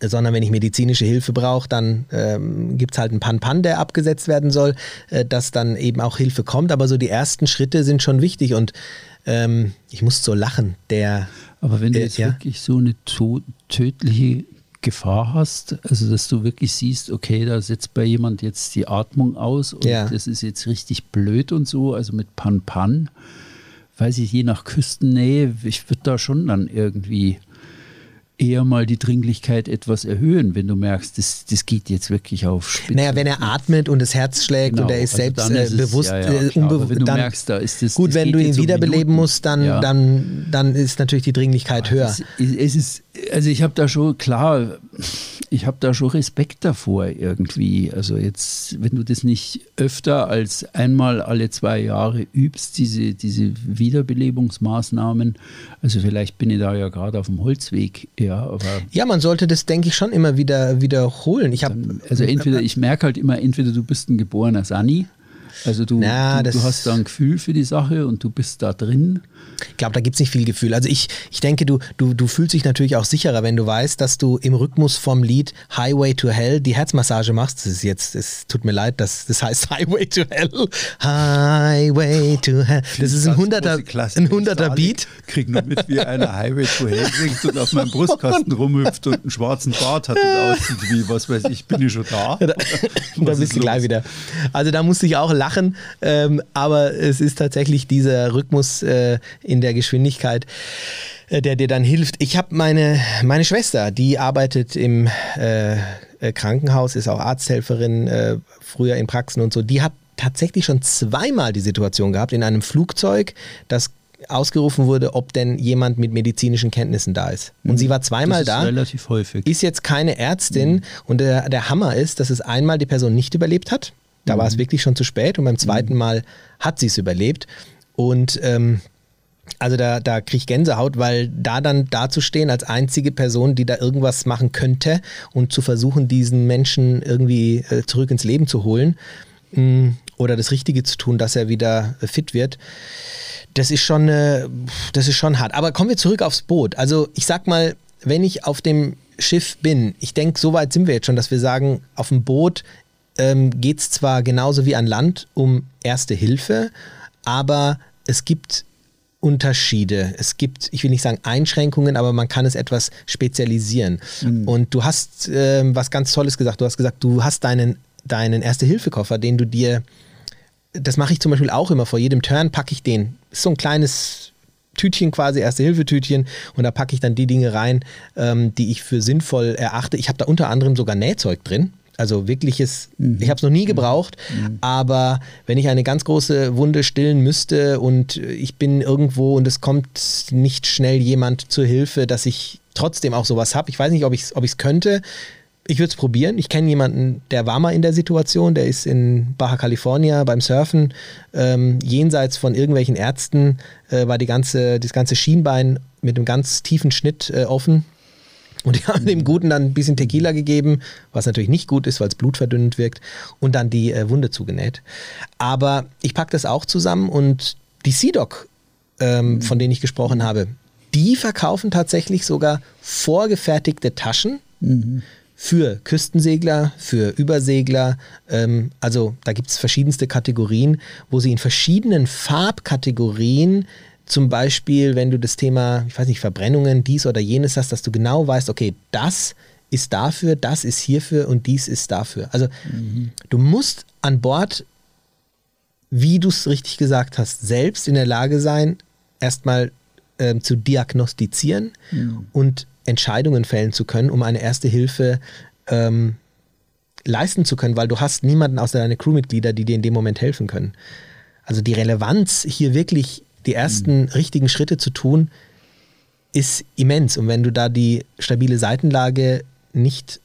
sondern wenn ich medizinische Hilfe brauche, dann ähm, gibt es halt einen Pan-Pan, der abgesetzt werden soll, äh, dass dann eben auch Hilfe kommt. Aber so die ersten Schritte sind schon wichtig und ähm, ich muss so lachen. Der, Aber wenn du äh, jetzt ja? wirklich so eine tödliche Gefahr hast, also dass du wirklich siehst, okay, da setzt bei jemand jetzt die Atmung aus und ja. das ist jetzt richtig blöd und so, also mit Pan-Pan, weiß ich, je nach Küstennähe, ich würde da schon dann irgendwie eher mal die Dringlichkeit etwas erhöhen, wenn du merkst, das, das geht jetzt wirklich auf Spitze. Naja, wenn er atmet und das Herz schlägt genau, und er ist also selbst äh, bewusst, ja, ja, äh, du dann, merkst, da ist das, gut, das wenn du ihn wiederbeleben um musst, dann, ja. dann, dann ist natürlich die Dringlichkeit höher. Es, es ist, also ich habe da schon, klar, ich habe da schon Respekt davor irgendwie. Also jetzt, wenn du das nicht öfter als einmal alle zwei Jahre übst, diese, diese Wiederbelebungsmaßnahmen, also vielleicht bin ich da ja gerade auf dem Holzweg, ja, aber. Ja, man sollte das, denke ich, schon immer wieder wiederholen. Ich habe. Also entweder, ich merke halt immer, entweder du bist ein geborener Sani, also du, Na, du, du, hast da ein Gefühl für die Sache und du bist da drin. Ich glaube, da gibt es nicht viel Gefühl. Also ich, ich denke, du, du, du fühlst dich natürlich auch sicherer, wenn du weißt, dass du im Rhythmus vom Lied Highway to Hell die Herzmassage machst. Das ist jetzt, es tut mir leid, das, das heißt [LAUGHS] Highway to Hell. Highway to Hell. Das ist ein hunderter, ein hunderter Beat. Ich krieg nur mit, wie einer Highway to Hell singt und auf meinem Brustkasten [LAUGHS] rumhüpft und einen schwarzen Bart hat und aussieht wie, was weiß ich, bin ich schon da. da, [LAUGHS] da bist du gleich wieder. Also da musste ich auch lachen, ähm, aber es ist tatsächlich dieser Rhythmus äh, in der Geschwindigkeit, äh, der dir dann hilft. Ich habe meine, meine Schwester, die arbeitet im äh, äh, Krankenhaus, ist auch Arzthelferin, äh, früher in Praxen und so. Die hat tatsächlich schon zweimal die Situation gehabt in einem Flugzeug, das ausgerufen wurde, ob denn jemand mit medizinischen Kenntnissen da ist. Und mhm. sie war zweimal das ist da. Relativ häufig. Ist jetzt keine Ärztin mhm. und der, der Hammer ist, dass es einmal die Person nicht überlebt hat. Da mhm. war es mhm. wirklich schon zu spät und beim zweiten mhm. Mal hat sie es überlebt. Und ähm, also da, da kriege ich Gänsehaut, weil da dann dazustehen als einzige Person, die da irgendwas machen könnte und zu versuchen, diesen Menschen irgendwie äh, zurück ins Leben zu holen mh, mm, oder das Richtige zu tun, dass er wieder äh, fit wird, das ist schon, äh, das ist schon hart. Aber kommen wir zurück aufs Boot. Also ich sag mal, wenn ich auf dem Schiff bin, ich denke, so weit sind wir jetzt schon, dass wir sagen, auf dem Boot ähm, geht es zwar genauso wie an Land um Erste Hilfe, aber es gibt Unterschiede. Es gibt, ich will nicht sagen Einschränkungen, aber man kann es etwas spezialisieren. Mhm. Und du hast äh, was ganz Tolles gesagt. Du hast gesagt, du hast deinen, deinen Erste-Hilfe-Koffer, den du dir, das mache ich zum Beispiel auch immer, vor jedem Turn packe ich den. Ist so ein kleines Tütchen quasi, Erste-Hilfe-Tütchen und da packe ich dann die Dinge rein, ähm, die ich für sinnvoll erachte. Ich habe da unter anderem sogar Nähzeug drin. Also wirkliches, mhm. ich habe es noch nie mhm. gebraucht, mhm. aber wenn ich eine ganz große Wunde stillen müsste und ich bin irgendwo und es kommt nicht schnell jemand zur Hilfe, dass ich trotzdem auch sowas habe. Ich weiß nicht, ob ich es ob könnte. Ich würde es probieren. Ich kenne jemanden, der war mal in der Situation, der ist in Baja California beim Surfen, ähm, jenseits von irgendwelchen Ärzten, äh, war die ganze, das ganze Schienbein mit einem ganz tiefen Schnitt äh, offen und die haben dem Guten dann ein bisschen Tequila gegeben, was natürlich nicht gut ist, weil es blutverdünnend wirkt, und dann die äh, Wunde zugenäht. Aber ich packe das auch zusammen und die Sea-Doc, ähm, mhm. von denen ich gesprochen habe, die verkaufen tatsächlich sogar vorgefertigte Taschen. Mhm für Küstensegler, für Übersegler. Ähm, also da gibt es verschiedenste Kategorien, wo sie in verschiedenen Farbkategorien zum Beispiel, wenn du das Thema, ich weiß nicht, Verbrennungen, dies oder jenes hast, dass du genau weißt, okay, das ist dafür, das ist hierfür und dies ist dafür. Also mhm. du musst an Bord, wie du es richtig gesagt hast, selbst in der Lage sein, erstmal ähm, zu diagnostizieren mhm. und Entscheidungen fällen zu können, um eine erste Hilfe ähm, leisten zu können, weil du hast niemanden außer deine Crewmitglieder, die dir in dem Moment helfen können. Also die Relevanz hier wirklich die ersten mhm. richtigen Schritte zu tun, ist immens. Und wenn du da die stabile Seitenlage nicht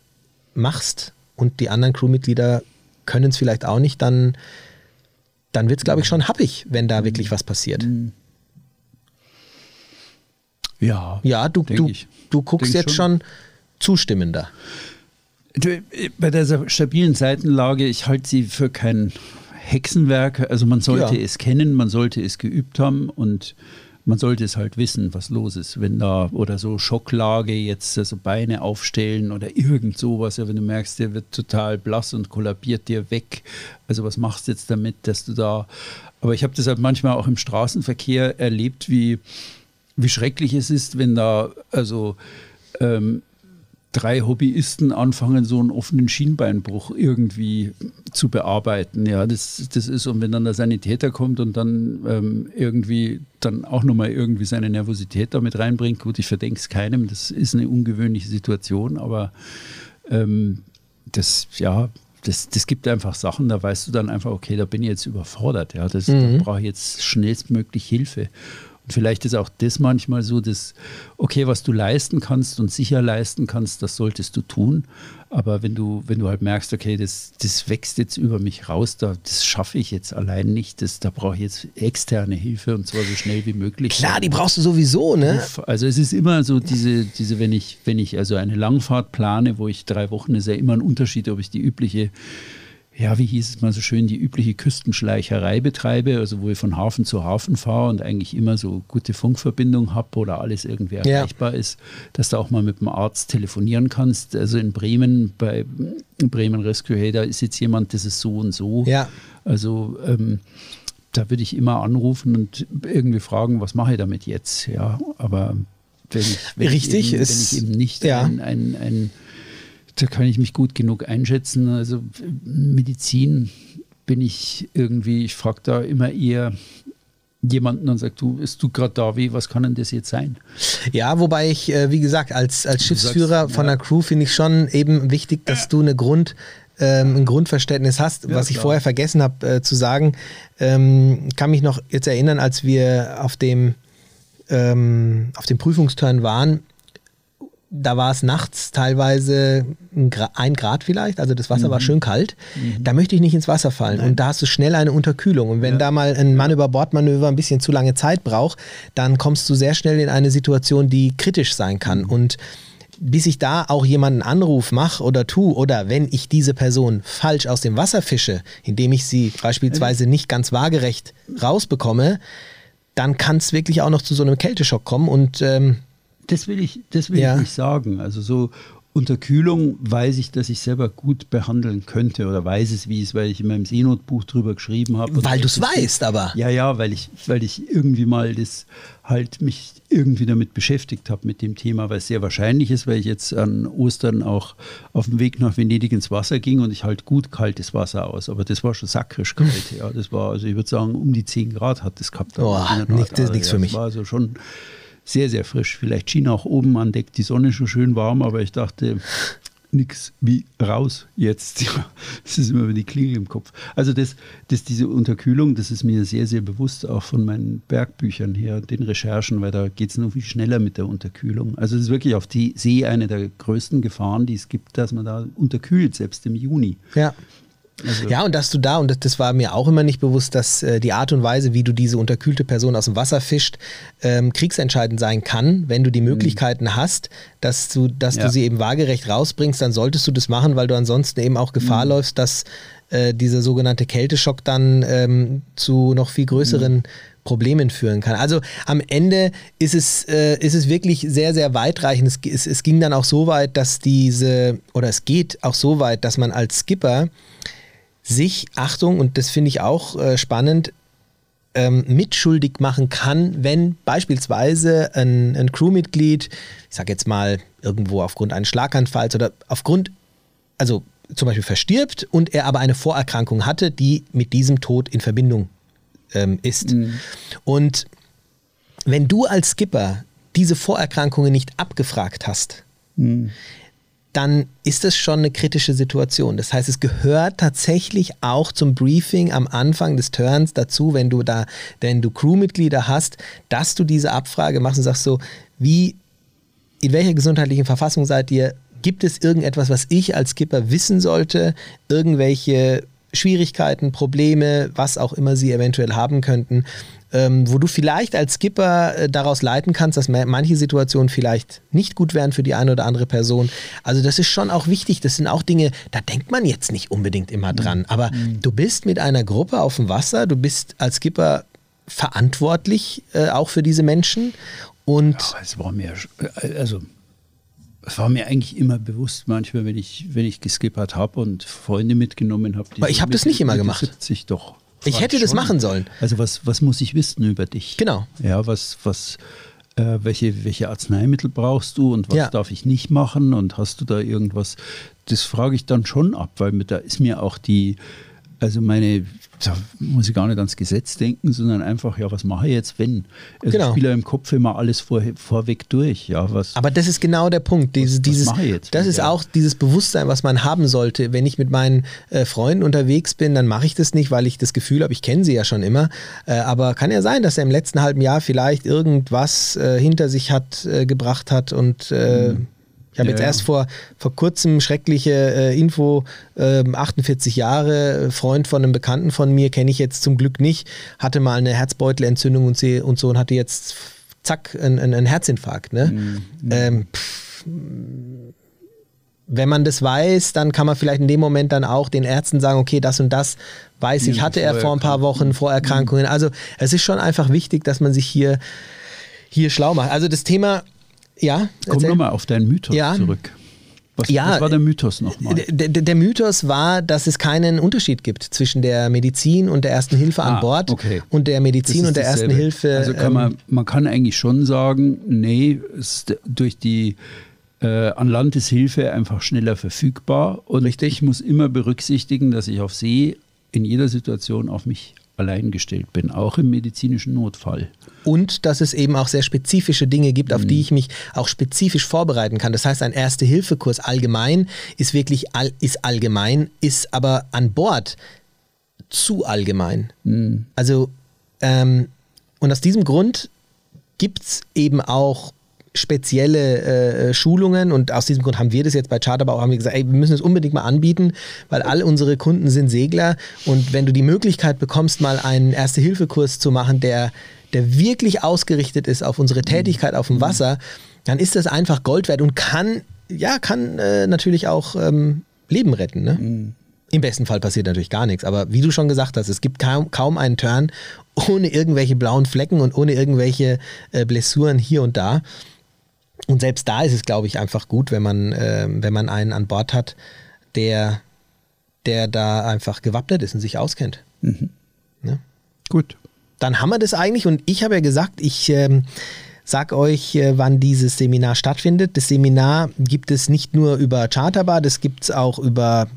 machst und die anderen Crewmitglieder können es vielleicht auch nicht, dann, dann wird es, glaube ich, schon happig, wenn da wirklich was passiert. Mhm. Ja. Ja, du, du, du guckst jetzt schon. schon zustimmender. Bei dieser stabilen Seitenlage, ich halte sie für kein Hexenwerk. Also man sollte ja. es kennen, man sollte es geübt haben und man sollte es halt wissen, was los ist, wenn da oder so Schocklage jetzt also Beine aufstellen oder irgend sowas, ja, wenn du merkst, der wird total blass und kollabiert dir weg. Also was machst du jetzt damit, dass du da aber ich habe das halt manchmal auch im Straßenverkehr erlebt, wie, wie schrecklich es ist, wenn da also ähm, drei Hobbyisten anfangen, so einen offenen Schienbeinbruch irgendwie zu bearbeiten. Ja, das, das ist, und wenn dann der Sanitäter kommt und dann ähm, irgendwie dann auch nochmal irgendwie seine Nervosität damit reinbringt, gut, ich verdenke es keinem, das ist eine ungewöhnliche Situation, aber ähm, das, ja, das, das gibt einfach Sachen, da weißt du dann einfach, okay, da bin ich jetzt überfordert, ja, das, mhm. da brauche ich jetzt schnellstmöglich Hilfe. Und vielleicht ist auch das manchmal so, dass, okay, was du leisten kannst und sicher leisten kannst, das solltest du tun. Aber wenn du, wenn du halt merkst, okay, das, das wächst jetzt über mich raus, da, das schaffe ich jetzt allein nicht, das, da brauche ich jetzt externe Hilfe und zwar so schnell wie möglich. Klar, die brauchst du sowieso, ne? Also es ist immer so diese, diese wenn ich, wenn ich also eine Langfahrt plane, wo ich drei Wochen, ist ja immer ein Unterschied, ob ich die übliche ja, wie hieß es mal so schön, die übliche Küstenschleicherei betreibe, also wo ich von Hafen zu Hafen fahre und eigentlich immer so gute Funkverbindung habe oder alles irgendwie erreichbar ja. ist, dass du auch mal mit dem Arzt telefonieren kannst. Also in Bremen, bei Bremen Rescue, da ist jetzt jemand, das ist so und so. Ja. Also ähm, da würde ich immer anrufen und irgendwie fragen, was mache ich damit jetzt? Ja, aber wenn ich, wenn Richtig, ich, eben, wenn ich eben nicht ja. ein, ein, ein da kann ich mich gut genug einschätzen. Also Medizin bin ich irgendwie, ich frage da immer eher jemanden und sage, du, ist du gerade da, wie, was kann denn das jetzt sein? Ja, wobei ich, äh, wie gesagt, als, als Schiffsführer sagst, von ja. der Crew finde ich schon eben wichtig, dass du eine Grund, ähm, ein Grundverständnis hast. Ja, was ich vorher vergessen habe äh, zu sagen, ähm, kann mich noch jetzt erinnern, als wir auf dem, ähm, auf dem Prüfungsturn waren, da war es nachts teilweise ein, Gra ein, Grad vielleicht, also das Wasser mhm. war schön kalt. Mhm. Da möchte ich nicht ins Wasser fallen Nein. und da hast du schnell eine Unterkühlung. Und wenn ja. da mal ein Mann über Bordmanöver ein bisschen zu lange Zeit braucht, dann kommst du sehr schnell in eine Situation, die kritisch sein kann. Mhm. Und bis ich da auch jemanden Anruf mache oder tu oder wenn ich diese Person falsch aus dem Wasser fische, indem ich sie beispielsweise nicht ganz waagerecht rausbekomme, dann kann es wirklich auch noch zu so einem Kälteschock kommen und ähm, das will ich, das will ja. ich nicht sagen. Also so Unterkühlung weiß ich, dass ich selber gut behandeln könnte oder weiß es, wie es, weil ich in meinem Seenotbuch drüber geschrieben habe. Weil du es weißt, aber. Ja, ja, weil ich, weil ich irgendwie mal das halt mich irgendwie damit beschäftigt habe mit dem Thema, weil es sehr wahrscheinlich ist, weil ich jetzt an Ostern auch auf dem Weg nach Venedig ins Wasser ging und ich halt gut kaltes Wasser aus. Aber das war schon sakrisch kalt. ja, das war, also ich würde sagen, um die 10 Grad hat das gehabt. Oh, nicht, das ist nichts für mich. Das war also schon sehr, sehr frisch. Vielleicht schien auch oben an Deck die Sonne schon schön warm, aber ich dachte, nix wie raus jetzt. [LAUGHS] das ist immer die Klingel im Kopf. Also das, das, diese Unterkühlung, das ist mir sehr, sehr bewusst, auch von meinen Bergbüchern her, den Recherchen, weil da geht es noch viel schneller mit der Unterkühlung. Also es ist wirklich auf die See eine der größten Gefahren, die es gibt, dass man da unterkühlt, selbst im Juni. Ja. Also ja, und dass du da, und das, war mir auch immer nicht bewusst, dass äh, die Art und Weise, wie du diese unterkühlte Person aus dem Wasser fischt, ähm, kriegsentscheidend sein kann. Wenn du die mhm. Möglichkeiten mhm. hast, dass, du, dass ja. du sie eben waagerecht rausbringst, dann solltest du das machen, weil du ansonsten eben auch Gefahr mhm. läufst, dass äh, dieser sogenannte Kälteschock dann ähm, zu noch viel größeren mhm. Problemen führen kann. Also am Ende ist es, äh, ist es wirklich sehr, sehr weitreichend. Es, es, es ging dann auch so weit, dass diese, oder es geht auch so weit, dass man als Skipper sich, Achtung, und das finde ich auch äh, spannend, ähm, mitschuldig machen kann, wenn beispielsweise ein, ein Crewmitglied, ich sage jetzt mal irgendwo aufgrund eines Schlaganfalls oder aufgrund, also zum Beispiel verstirbt und er aber eine Vorerkrankung hatte, die mit diesem Tod in Verbindung ähm, ist. Mhm. Und wenn du als Skipper diese Vorerkrankungen nicht abgefragt hast, mhm dann ist das schon eine kritische Situation. Das heißt, es gehört tatsächlich auch zum Briefing am Anfang des Turns dazu, wenn du da, wenn du Crewmitglieder hast, dass du diese Abfrage machst und sagst so, wie, in welcher gesundheitlichen Verfassung seid ihr? Gibt es irgendetwas, was ich als Skipper wissen sollte? Irgendwelche Schwierigkeiten, Probleme, was auch immer sie eventuell haben könnten, ähm, wo du vielleicht als Skipper äh, daraus leiten kannst, dass manche Situationen vielleicht nicht gut wären für die eine oder andere Person. Also das ist schon auch wichtig. Das sind auch Dinge, da denkt man jetzt nicht unbedingt immer dran. Mhm. Aber mhm. du bist mit einer Gruppe auf dem Wasser, du bist als Skipper verantwortlich äh, auch für diese Menschen. Und ja, es war mir, äh, also es war mir eigentlich immer bewusst, manchmal, wenn ich, wenn ich geskippert habe und Freunde mitgenommen habe. Aber ich habe das nicht immer gemacht. 70 doch. Ich hätte schon. das machen sollen. Also was, was muss ich wissen über dich? Genau. Ja, was, was, äh, welche, welche Arzneimittel brauchst du und was ja. darf ich nicht machen und hast du da irgendwas? Das frage ich dann schon ab, weil mit, da ist mir auch die, also meine, da muss ich gar nicht ans Gesetz denken, sondern einfach, ja, was mache ich jetzt, wenn? Also genau. Ich spiele im Kopf immer alles vor, vorweg durch. Ja, was, Aber das ist genau der Punkt. Diese, was, dieses, was jetzt, das ist ja. auch dieses Bewusstsein, was man haben sollte. Wenn ich mit meinen äh, Freunden unterwegs bin, dann mache ich das nicht, weil ich das Gefühl habe, ich kenne sie ja schon immer. Äh, aber kann ja sein, dass er im letzten halben Jahr vielleicht irgendwas äh, hinter sich hat, äh, gebracht hat und mhm ich habe ja, jetzt erst vor, vor kurzem schreckliche äh, Info, äh, 48 Jahre, Freund von einem Bekannten von mir, kenne ich jetzt zum Glück nicht, hatte mal eine Herzbeutelentzündung und, und so und hatte jetzt, zack, einen, einen Herzinfarkt. Ne? Mhm. Ähm, pff, wenn man das weiß, dann kann man vielleicht in dem Moment dann auch den Ärzten sagen, okay, das und das weiß ich, hatte er vor ein paar Wochen Vorerkrankungen. Also es ist schon einfach wichtig, dass man sich hier, hier schlau macht. Also das Thema ja. Komm nochmal auf deinen Mythos ja. zurück. Was, ja, was war der Mythos nochmal? Der, der, Mythos war, dass es keinen Unterschied gibt zwischen der Medizin und der Ersten Hilfe an ah, Bord okay. und der Medizin und der dasselbe. Ersten Hilfe. Also kann man, ähm, man kann eigentlich schon sagen, nee, durch die äh, an Land ist Hilfe einfach schneller verfügbar und Richtig. ich muss immer berücksichtigen, dass ich auf See in jeder Situation auf mich allein gestellt bin, auch im medizinischen Notfall. Und dass es eben auch sehr spezifische Dinge gibt, auf mhm. die ich mich auch spezifisch vorbereiten kann. Das heißt, ein Erste-Hilfe-Kurs allgemein ist wirklich all, ist allgemein, ist aber an Bord zu allgemein. Mhm. Also, ähm, und aus diesem Grund gibt es eben auch spezielle äh, Schulungen und aus diesem Grund haben wir das jetzt bei Charterbau, haben wir gesagt, ey, wir müssen es unbedingt mal anbieten, weil all unsere Kunden sind Segler und wenn du die Möglichkeit bekommst, mal einen Erste-Hilfe-Kurs zu machen, der, der wirklich ausgerichtet ist auf unsere Tätigkeit auf dem mhm. Wasser, dann ist das einfach Gold wert und kann, ja, kann äh, natürlich auch ähm, Leben retten. Ne? Mhm. Im besten Fall passiert natürlich gar nichts, aber wie du schon gesagt hast, es gibt kaum, kaum einen Turn ohne irgendwelche blauen Flecken und ohne irgendwelche äh, Blessuren hier und da. Und selbst da ist es, glaube ich, einfach gut, wenn man, äh, wenn man einen an Bord hat, der, der da einfach gewappnet ist und sich auskennt. Mhm. Ja? Gut. Dann haben wir das eigentlich und ich habe ja gesagt, ich ähm, sag euch, äh, wann dieses Seminar stattfindet. Das Seminar gibt es nicht nur über Charterbar, das gibt es auch über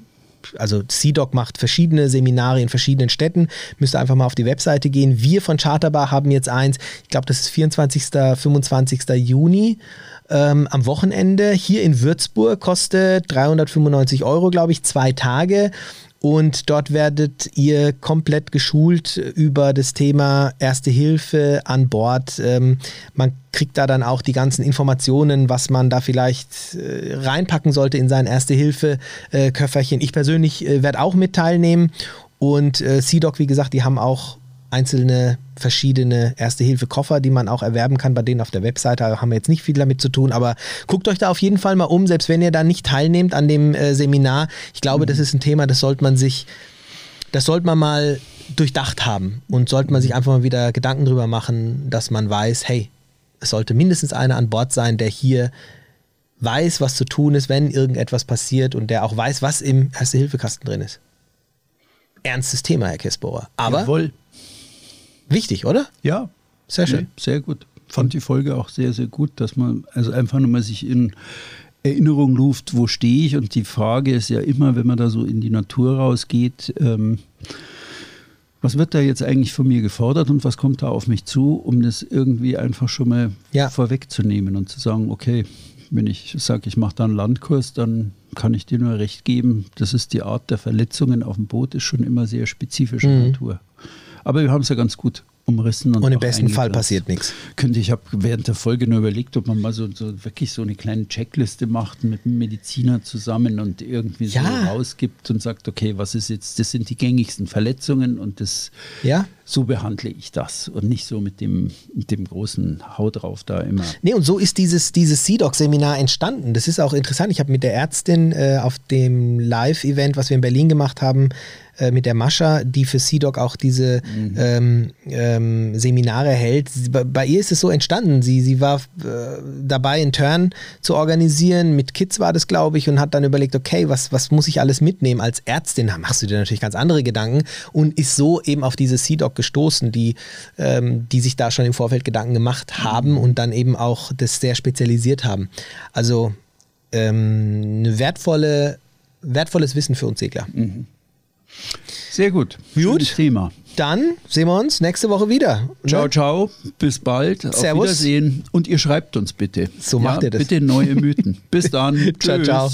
also CDOC macht verschiedene Seminare in verschiedenen Städten. Müsst ihr einfach mal auf die Webseite gehen. Wir von Charterbar haben jetzt eins, ich glaube, das ist 24., 25. Juni ähm, am Wochenende hier in Würzburg, kostet 395 Euro, glaube ich, zwei Tage. Und dort werdet ihr komplett geschult über das Thema Erste Hilfe an Bord. Ähm, man kriegt da dann auch die ganzen Informationen, was man da vielleicht äh, reinpacken sollte in sein Erste Hilfe-Köfferchen. ich persönlich äh, werde auch mit teilnehmen. Und äh, CDOC, wie gesagt, die haben auch einzelne verschiedene Erste-Hilfe-Koffer, die man auch erwerben kann bei denen auf der Webseite. Da haben wir jetzt nicht viel damit zu tun, aber guckt euch da auf jeden Fall mal um, selbst wenn ihr da nicht teilnehmt an dem äh, Seminar. Ich glaube, mhm. das ist ein Thema, das sollte man sich, das sollte man mal durchdacht haben und sollte man sich einfach mal wieder Gedanken drüber machen, dass man weiß, hey, es sollte mindestens einer an Bord sein, der hier weiß, was zu tun ist, wenn irgendetwas passiert und der auch weiß, was im Erste-Hilfe-Kasten drin ist. Ernstes Thema, Herr Kessbohrer. Aber Jawohl. Wichtig, oder? Ja. Sehr schön. Nee, sehr gut. Fand die Folge auch sehr, sehr gut, dass man also einfach nochmal sich in Erinnerung ruft, wo stehe ich? Und die Frage ist ja immer, wenn man da so in die Natur rausgeht, ähm, was wird da jetzt eigentlich von mir gefordert und was kommt da auf mich zu, um das irgendwie einfach schon mal ja. vorwegzunehmen und zu sagen, okay, wenn ich sage, ich mache da einen Landkurs, dann kann ich dir nur recht geben, das ist die Art der Verletzungen auf dem Boot, ist schon immer sehr spezifischer mhm. Natur. Aber wir haben es ja ganz gut umrissen. Und, und im besten Fall passiert nichts. Könnte ich habe während der Folge nur überlegt, ob man mal so, so, wirklich so eine kleine Checkliste macht mit einem Mediziner zusammen und irgendwie ja. so rausgibt und sagt, okay, was ist jetzt, das sind die gängigsten Verletzungen und das ja. So behandle ich das und nicht so mit dem, mit dem großen Hau drauf da immer. Nee, und so ist dieses, dieses CDOC-Seminar entstanden. Das ist auch interessant. Ich habe mit der Ärztin äh, auf dem Live-Event, was wir in Berlin gemacht haben, äh, mit der Mascha, die für CDOC auch diese mhm. ähm, ähm, Seminare hält. Bei, bei, ihr ist es so entstanden. Sie, sie war äh, dabei, einen Turn zu organisieren. Mit Kids war das, glaube ich, und hat dann überlegt, okay, was, was muss ich alles mitnehmen? Als Ärztin da machst du dir natürlich ganz andere Gedanken und ist so eben auf diese CDOC gestoßen, die, ähm, die sich da schon im Vorfeld Gedanken gemacht haben und dann eben auch das sehr spezialisiert haben. Also ähm, eine wertvolle, wertvolles Wissen für uns Segler. Mhm. Sehr gut. Gut. Schönes Thema. Dann sehen wir uns nächste Woche wieder. Ne? Ciao, ciao. Bis bald. Servus. Auf Wiedersehen. Und ihr schreibt uns bitte. So macht ja, ihr das. Bitte neue Mythen. Bis dann. [LAUGHS] ciao, ciao.